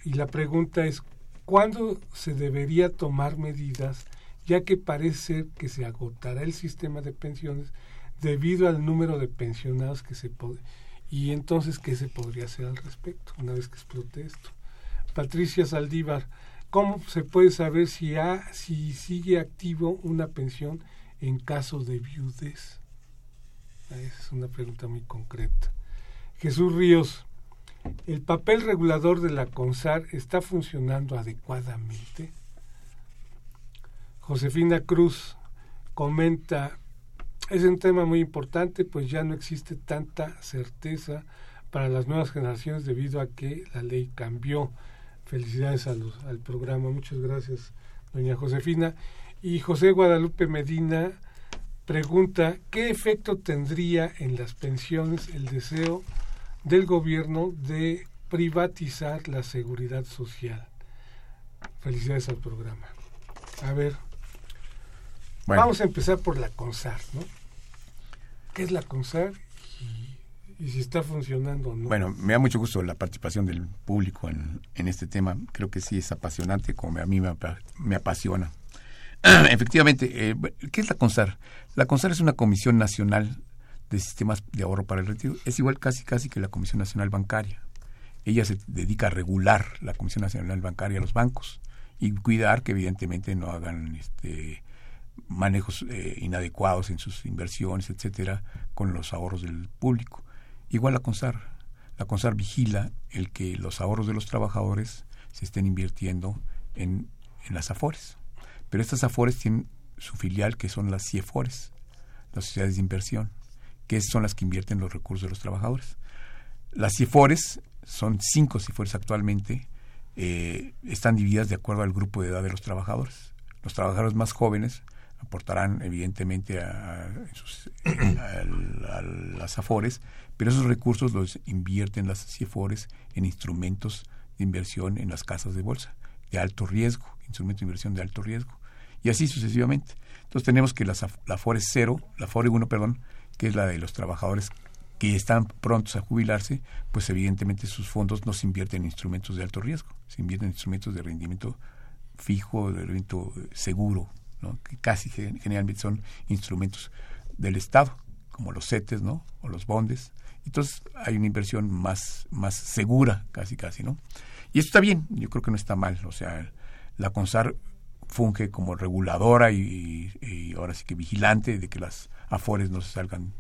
Y la pregunta es, ¿cuándo se debería tomar medidas, ya que parece ser que se agotará el sistema de pensiones debido al número de pensionados que se puede... Y entonces, ¿qué se podría hacer al respecto una vez que explote esto? Patricia Saldívar, ¿cómo se puede saber si, ha, si sigue activo una pensión en caso de viudez? Esa es una pregunta muy concreta. Jesús Ríos, ¿el papel regulador de la CONSAR está funcionando adecuadamente? Josefina Cruz comenta, es un tema muy importante, pues ya no existe tanta certeza para las nuevas generaciones debido a que la ley cambió. Felicidades a los- al programa, muchas gracias, doña Josefina. Y José Guadalupe Medina pregunta, ¿qué efecto tendría en las pensiones el deseo del gobierno de privatizar la seguridad social? Felicidades al programa. A ver, Bueno, Vamos a empezar por la CONSAR, ¿no? ¿Qué es la CONSAR y, si está funcionando o no? Bueno, me da mucho gusto la participación del público en, en este tema. Creo que sí es apasionante, como a mí me, me apasiona. *clears throat* Efectivamente, eh, ¿qué es la CONSAR? La CONSAR es una Comisión Nacional de Sistemas de Ahorro para el Retiro. Es igual casi casi que la Comisión Nacional Bancaria. ella se dedica a regular la Comisión Nacional Bancaria a los bancos y cuidar que evidentemente no hagan este manejos eh, inadecuados en sus inversiones, etcétera, con los ahorros del público. Igual la CONSAR. La CONSAR vigila el que los ahorros de los trabajadores se estén invirtiendo en, en las AFORES. Pero estas AFORES tienen su filial que son las CIEFORES, las sociedades de inversión, que son las que invierten los recursos de los trabajadores. Las CIEFORES son cinco CIEFORES actualmente, eh, están divididas de acuerdo al grupo de edad de los trabajadores. Los trabajadores más jóvenes aportarán evidentemente a, las AFORES, pero esos recursos los invierten las CIEFORES en instrumentos de inversión en las casas de bolsa de alto riesgo, instrumentos de inversión de alto riesgo, y así sucesivamente. Entonces tenemos que la, la AFORES 0, la AFORE 1, perdón, que es la de los trabajadores que están prontos a jubilarse, pues evidentemente sus fondos no se invierten en instrumentos de alto riesgo, se invierten en instrumentos de rendimiento fijo, de rendimiento seguro, que casi generalmente son instrumentos del Estado, como los CETES ¿no? o los bondes. Entonces hay una inversión más, más segura, casi casi, ¿no? Y esto está bien, yo creo que no está mal. O sea, la CONSAR funge como reguladora y, y ahora sí que vigilante de que las afores no se salgan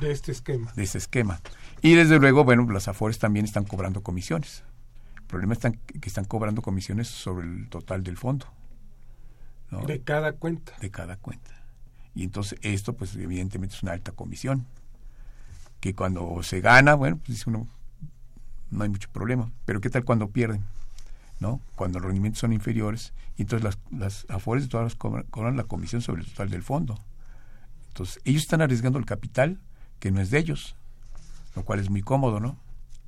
de este esquema. De ese esquema. Y desde luego, bueno, las afores también están cobrando comisiones. El problema es que están cobrando comisiones sobre el total del fondo. De cada cuenta. De cada cuenta. Y entonces esto, pues evidentemente es una alta comisión. Que cuando se gana, bueno, pues dice uno, no hay mucho problema. Pero ¿qué tal cuando pierden? ¿no? Cuando los rendimientos son inferiores, y entonces las, las afores todas cobran, cobran la comisión sobre el total del fondo. Entonces, ellos están arriesgando el capital que no es de ellos, lo cual es muy cómodo, ¿no?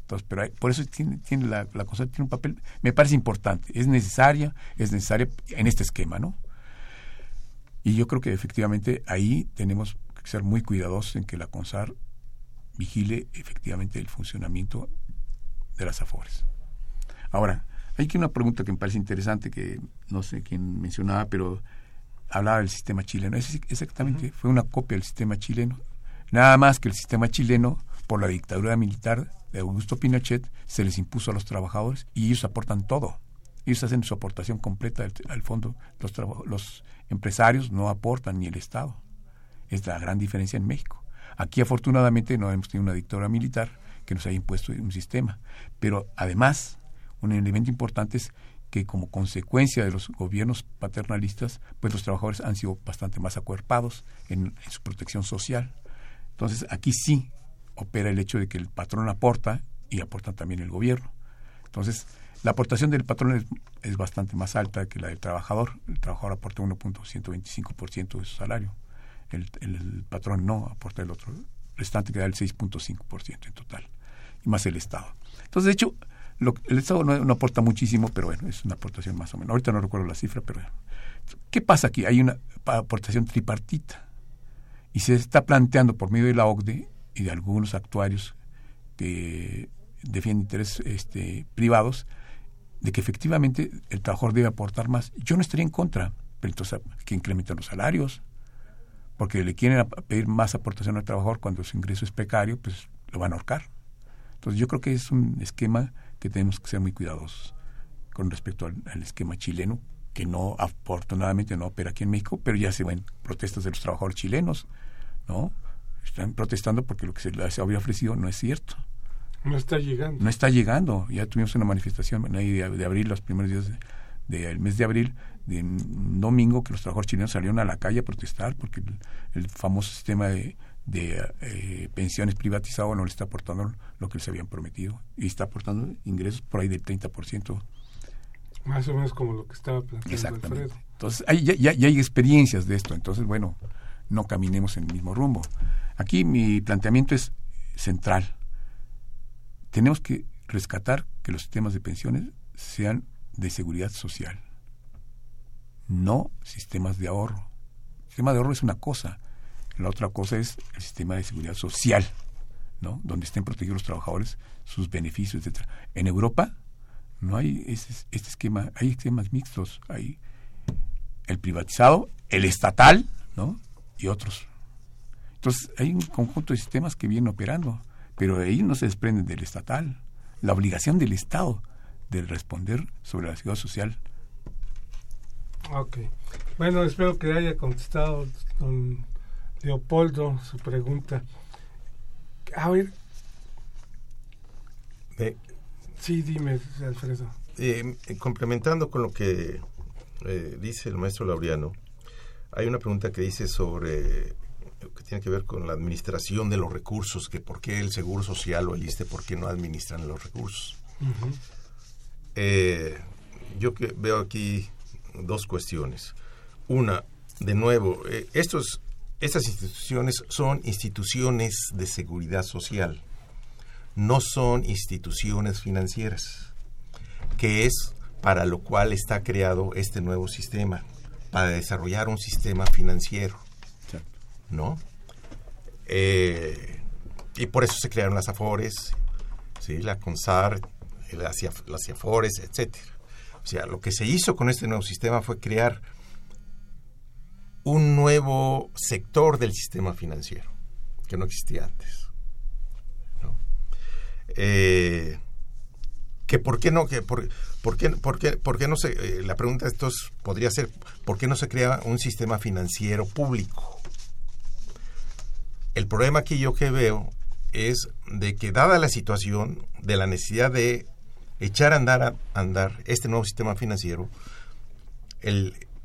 Entonces, pero por eso tiene, tiene la, la cosa tiene un papel, me parece importante, es necesaria, es necesaria en este esquema, ¿no? Y yo creo que efectivamente ahí tenemos que ser muy cuidadosos en que la CONSAR vigile efectivamente el funcionamiento de las AFORES. Ahora, hay aquí una pregunta que me parece interesante, que no sé quién mencionaba, pero hablaba del sistema chileno. Es, exactamente, fue una copia del sistema chileno. Nada más que el sistema chileno, por la dictadura militar de Augusto Pinochet, se les impuso a los trabajadores y ellos aportan todo. Ellos hacen su aportación completa al, fondo. Los, los empresarios no aportan ni el Estado. Es la gran diferencia en México. Aquí afortunadamente no hemos tenido una dictadura militar que nos haya impuesto un sistema. Pero además, un elemento importante es que como consecuencia de los gobiernos paternalistas, pues los trabajadores han sido bastante más acuerpados en, su protección social. Entonces aquí sí opera el hecho de que el patrón aporta y aporta también el gobierno. Entonces, la aportación del patrón es, es, bastante más alta que la del trabajador. El trabajador aporta 1.125% de su salario. El, patrón no aporta el otro restante que da el 6.5% en total. Y más el Estado. Entonces, de hecho, lo, el Estado no, aporta muchísimo, pero bueno, es una aportación más o menos. Ahorita no recuerdo la cifra, pero bueno. ¿Qué pasa aquí? Hay una aportación tripartita. Y se está planteando por medio de la OCDE y de algunos actuarios que defienden intereses este, privados de que efectivamente el trabajador debe aportar más. Yo no estaría en contra, pero entonces que incrementen los salarios, porque le quieren pedir más aportación al trabajador cuando su ingreso es precario, pues lo van a ahorcar. Entonces yo creo que es un esquema que tenemos que ser muy cuidadosos con respecto al, esquema chileno, que no, afortunadamente no opera aquí en México, pero ya se ven protestas de los trabajadores chilenos, ¿no? Están protestando porque lo que se les había ofrecido no es cierto. No está llegando. No está llegando. Ya tuvimos una manifestación de, de abril, los primeros días del mes de abril, de un domingo, que los trabajadores chilenos salieron a la calle a protestar porque el, famoso sistema de, eh, pensiones privatizado no le está aportando lo que les habían prometido y está aportando ingresos por ahí del 30%. Más o menos como lo que estaba planteando Alfredo. Entonces, ya, ya, ya hay experiencias de esto, entonces, bueno, no caminemos en el mismo rumbo. Aquí mi planteamiento es central tenemos que rescatar que los sistemas de pensiones sean de seguridad social, no sistemas de ahorro. El sistema de ahorro es una cosa, la otra cosa es el sistema de seguridad social, ¿no? donde estén protegidos los trabajadores, sus beneficios, etcétera. En Europa no hay este, este esquema, hay esquemas mixtos, hay el privatizado, el estatal, ¿no? y otros. Entonces hay un conjunto de sistemas que vienen operando pero ellos no se desprenden del estatal. la obligación del Estado de responder sobre la seguridad social. Ok. Bueno, espero que haya contestado don Leopoldo su pregunta. A ver, Eh, sí, dime, Alfredo. eh, complementando con lo que eh, dice el maestro Laureano, hay una pregunta que dice sobre tiene que ver con la administración de los recursos, que por qué el Seguro Social o el ISTE, por qué no administran los recursos. Eh, yo que veo aquí dos cuestiones. Una, de nuevo, eh, estos, estas instituciones son instituciones de seguridad social, no son instituciones financieras, que es para lo cual está creado este nuevo sistema, para desarrollar un sistema financiero, ¿no? Eh, y por eso se crearon las AFORES, ¿sí? la CONSAR, las, IAFORES, etcétera. O sea, lo que se hizo con este nuevo sistema fue crear un nuevo sector del sistema financiero que no existía antes. ¿no? Eh, por qué no que por, por qué por qué por qué no se eh, la pregunta de estos podría ser por qué no se crea un sistema financiero público el problema que yo que veo es de que dada la situación de la necesidad de echar a andar este nuevo sistema financiero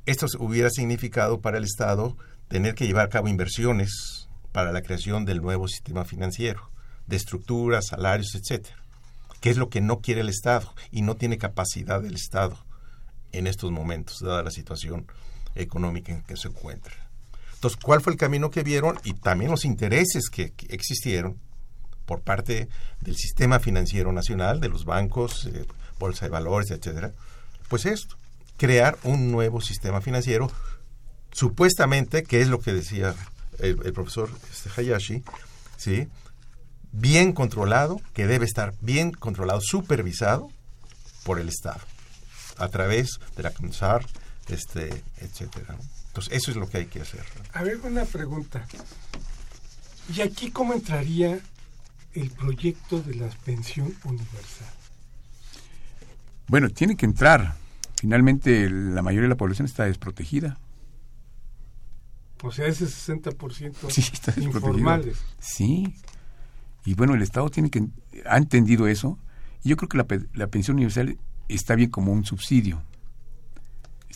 esto hubiera significado para el Estado tener que llevar a cabo inversiones para la creación del nuevo sistema financiero, de estructuras, salarios, etcétera, que es lo que no quiere el Estado y no tiene capacidad el Estado en estos momentos, dada la situación económica en que se encuentra. Entonces, ¿cuál fue el camino que vieron y también los intereses que, existieron por parte del sistema financiero nacional, de los bancos, eh, bolsa de valores, etcétera? Pues esto, crear un nuevo sistema financiero, supuestamente, que es lo que decía el, profesor este, Hayashi, ¿sí? bien controlado, que debe estar bien controlado, supervisado por el Estado, a través de la CONSAR, este, etcétera. Entonces, eso es lo que hay que hacer. A ver, una pregunta. ¿Y aquí cómo entraría el proyecto de la pensión universal? Bueno, tiene que entrar. Finalmente, la mayoría de la población está desprotegida. O sea, ese 60% Sí, está desprotegido. informales. Sí. Y bueno, el Estado tiene que ha entendido eso. Y yo creo que la, la pensión universal está bien como un subsidio.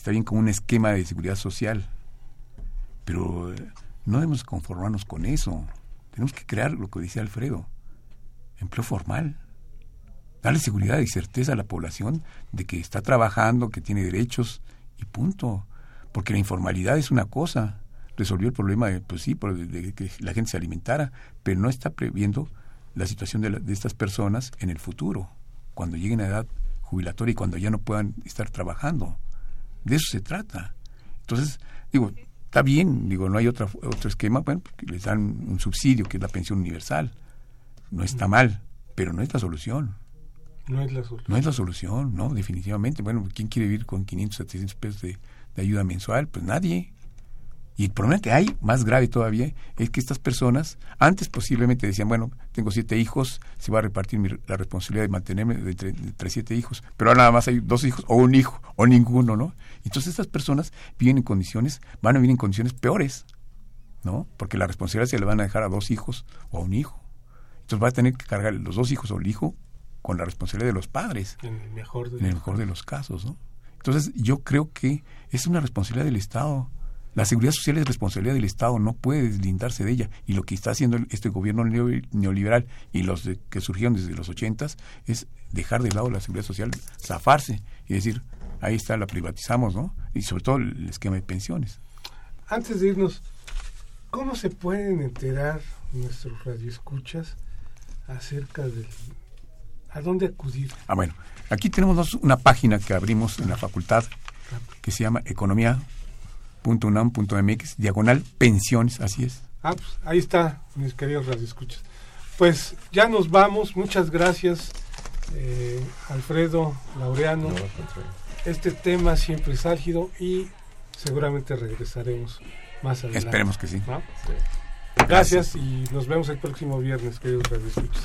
Está bien como un esquema de seguridad social. Pero eh, no debemos conformarnos con eso. Tenemos que crear lo que dice Alfredo. Empleo formal. Darle seguridad y certeza a la población de que está trabajando, que tiene derechos y punto. Porque la informalidad es una cosa. Resolvió el problema, de, pues sí, de que la gente se alimentara, pero no está previendo la situación de, la- de estas personas en el futuro, cuando lleguen a edad jubilatoria y cuando ya no puedan estar trabajando. De eso se trata. Entonces, digo, está bien, digo, no hay otra, otro esquema, bueno, porque les dan un subsidio, que es la pensión universal. No está mal, pero no es la solución. No es la solución. No es la solución, no, definitivamente. Bueno, ¿quién quiere vivir con 500, 700 pesos de, de ayuda mensual? Pues nadie. Y el problema que hay, más grave todavía, es que estas personas, antes posiblemente decían, bueno, tengo siete hijos, se va a repartir mi- la responsabilidad de mantenerme de entre, entre siete hijos, pero ahora nada más hay dos hijos, o un hijo, o ninguno, ¿no? Entonces estas personas viven en condiciones, van a vivir en condiciones peores, ¿no? Porque la responsabilidad se le van a dejar a dos hijos o a un hijo. Entonces va a tener que cargar los dos hijos o el hijo con la responsabilidad de los padres En el mejor de en el mejor de los casos, ¿no? Entonces, yo creo que es una responsabilidad del Estado. La seguridad social es responsabilidad del Estado, no puede deslindarse de ella. Y lo que está haciendo este gobierno neo- neoliberal y los de- que surgieron desde los ochentas es dejar de lado la seguridad social, zafarse y decir, ahí está, la privatizamos, ¿no? Y sobre todo el esquema de pensiones. Antes de irnos, ¿cómo se pueden enterar nuestros radioescuchas acerca del... ¿A dónde acudir? Ah, bueno, aquí tenemos una página que abrimos en la facultad que se llama economía.unam.mx, diagonal pensiones, así es. Ah, pues ahí está, mis queridos radioescuchas. Pues ya nos vamos, muchas gracias, eh, Alfredo, Laureano. Este tema siempre es álgido y seguramente regresaremos más adelante. Esperemos que sí. ¿no? Gracias y nos vemos el próximo viernes, queridos radioescuchas.